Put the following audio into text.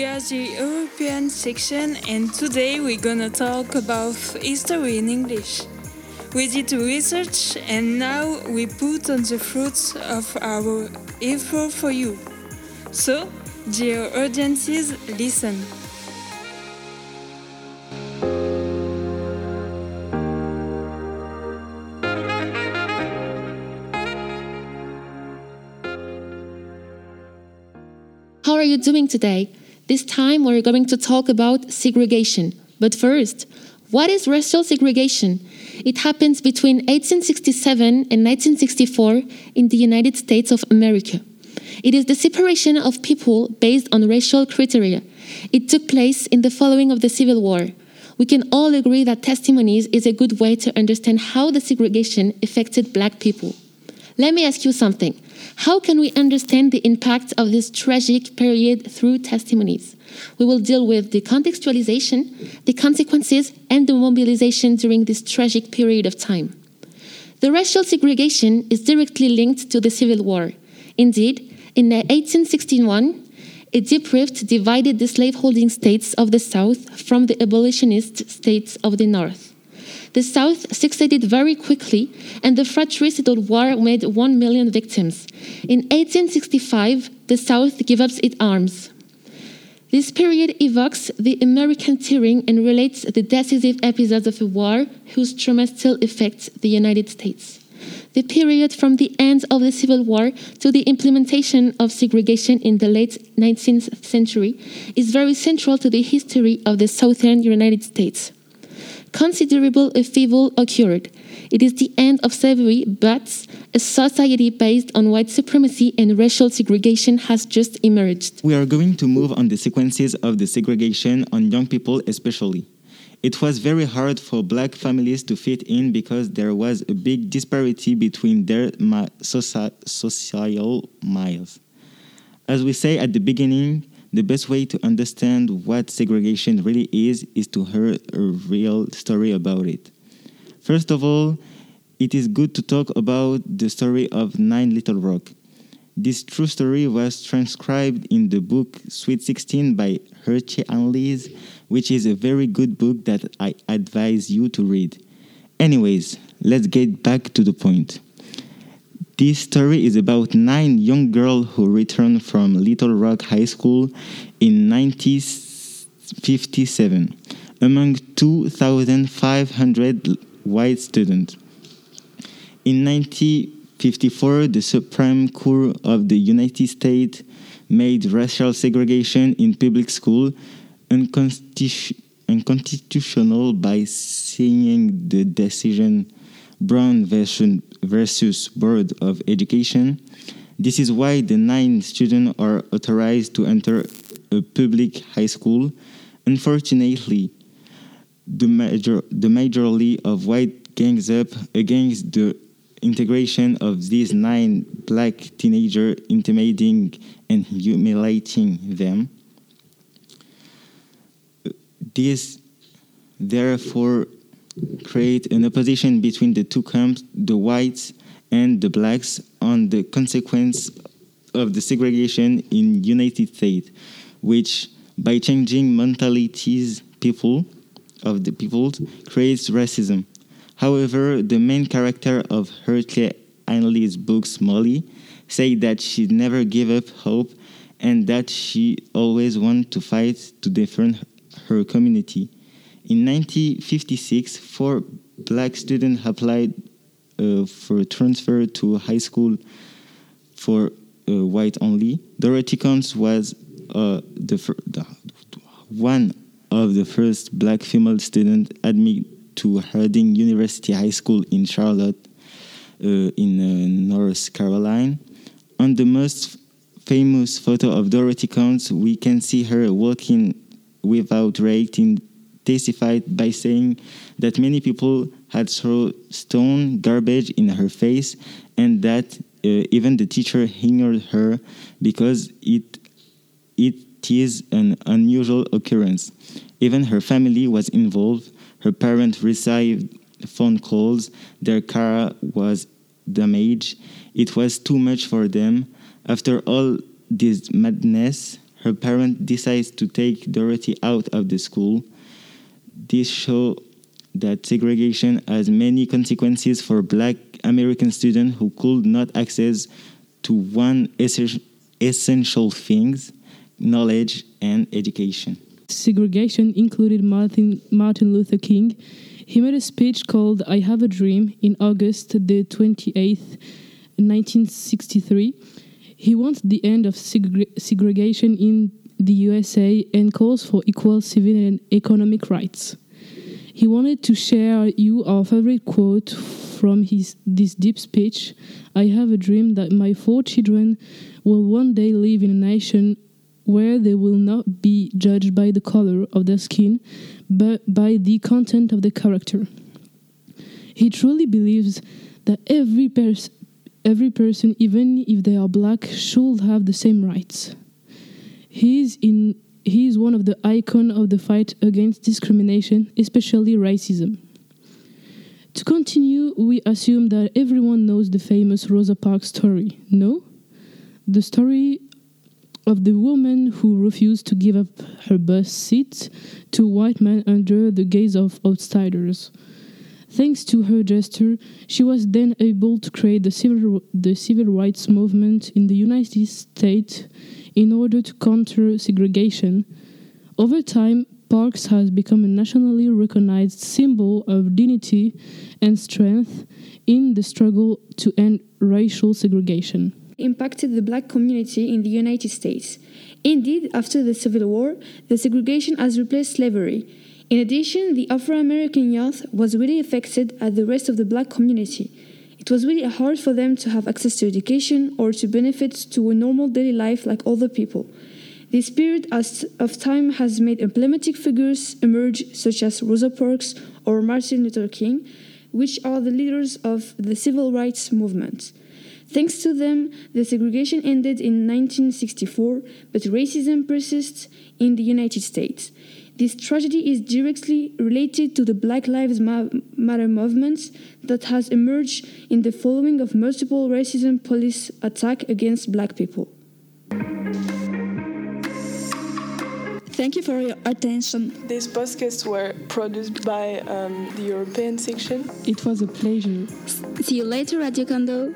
We are the European section, and today we're gonna talk about history in English. We did research, and now we put on the fruits of our effort for you. So, dear audiences, listen. How are you doing today? This time we're going to talk about segregation. But first, what is racial segregation? It happens between 1867 and 1964 in the United States of America. It is the separation of people based on racial criteria. It took place in the following of the Civil War. We can all agree that testimonies is a good way to understand how the segregation affected black people. Let me ask you something. How can we understand the impact of this tragic period through testimonies? We will deal with the contextualization, the consequences, and the mobilization during this tragic period of time. The racial segregation is directly linked to the Civil War. Indeed, in 1861, a deep rift divided the slaveholding states of the South from the abolitionist states of the North. The South succeeded very quickly, and the fratricidal war made 1 million victims. In 1865, the South gave up its arms. This period evokes the American tearing and relates the decisive episodes of a war whose trauma still affects the United States. The period from the end of the Civil War to the implementation of segregation in the late 19th century is very central to the history of the southern United States considerable upheaval occurred. It is the end of slavery, but a society based on white supremacy and racial segregation has just emerged. We are going to move on the sequences of the segregation on young people, especially. It was very hard for black families to fit in because there was a big disparity between their soci social miles. As we say at the beginning, the best way to understand what segregation really is is to hear a real story about it. First of all, it is good to talk about the story of Nine Little Rock. This true story was transcribed in the book Sweet 16 by Heurtier Annelise, which is a very good book that I advise you to read. Anyways, let's get back to the point. This story is about nine young girls who returned from Little Rock High School in 1957 among 2,500 white students. In 1954, the Supreme Court of the United States made racial segregation in public school unconstitutional by saying the decision Brown versus Board of Education. This is why the nine students are authorized to enter a public high school. Unfortunately, the major the majority of white gangs up against the integration of these nine black teenagers, intimidating and humiliating them. This therefore create an opposition between the two camps, the whites and the blacks, on the consequence of the segregation in United States, which by changing mentalities people of the peoples creates racism. However, the main character of Heurtier Annelise' books, Molly, say that she never gave up hope and that she always wanted to fight to defend her community. In 1956, four black students applied uh, for transfer to high school for uh, white only. Dorothy Counts was uh, the, the, one of the first black female students admitted to Harding University High School in Charlotte, uh, in uh, North Carolina. On the most famous photo of Dorothy Counts, we can see her walking without reacting testified by saying that many people had thrown stone garbage in her face and that uh, even the teacher ignored her because it it is an unusual occurrence. Even her family was involved. Her parents received phone calls. Their car was damaged. It was too much for them. After all this madness, her parent decides to take Dorothy out of the school. This show that segregation has many consequences for black American students who could not access to one essential things, knowledge and education. Segregation included Martin, Martin Luther King. He made a speech called I Have a Dream in August the 28th, 1963. He wants the end of segregation in the USA and calls for equal civil and economic rights. He wanted to share you our favorite quote from his this deep speech. I have a dream that my four children will one day live in a nation where they will not be judged by the color of their skin, but by the content of their character. He truly believes that every, pers- every person, even if they are black, should have the same rights. He is, in, he is one of the icon of the fight against discrimination, especially racism. To continue, we assume that everyone knows the famous Rosa Parks story. No? The story of the woman who refused to give up her bus seat to white men under the gaze of outsiders. Thanks to her gesture, she was then able to create the civil, the civil rights movement in the United States in order to counter segregation. Over time, Parks has become a nationally recognized symbol of dignity and strength in the struggle to end racial segregation impacted the black community in the United States. Indeed, after the Civil War, the segregation has replaced slavery. In addition, the Afro American youth was really affected as the rest of the black community. It was really hard for them to have access to education or to benefit to a normal daily life like other people. This period of time has made emblematic figures emerge, such as Rosa Parks or Martin Luther King, which are the leaders of the civil rights movement. Thanks to them, the segregation ended in 1964, but racism persists in the United States. This tragedy is directly related to the Black Lives Matter movement that has emerged in the following of multiple racism police attacks against black people. Thank you for your attention. These podcasts were produced by um, the European section. It was a pleasure. See you later, Radio Kondo.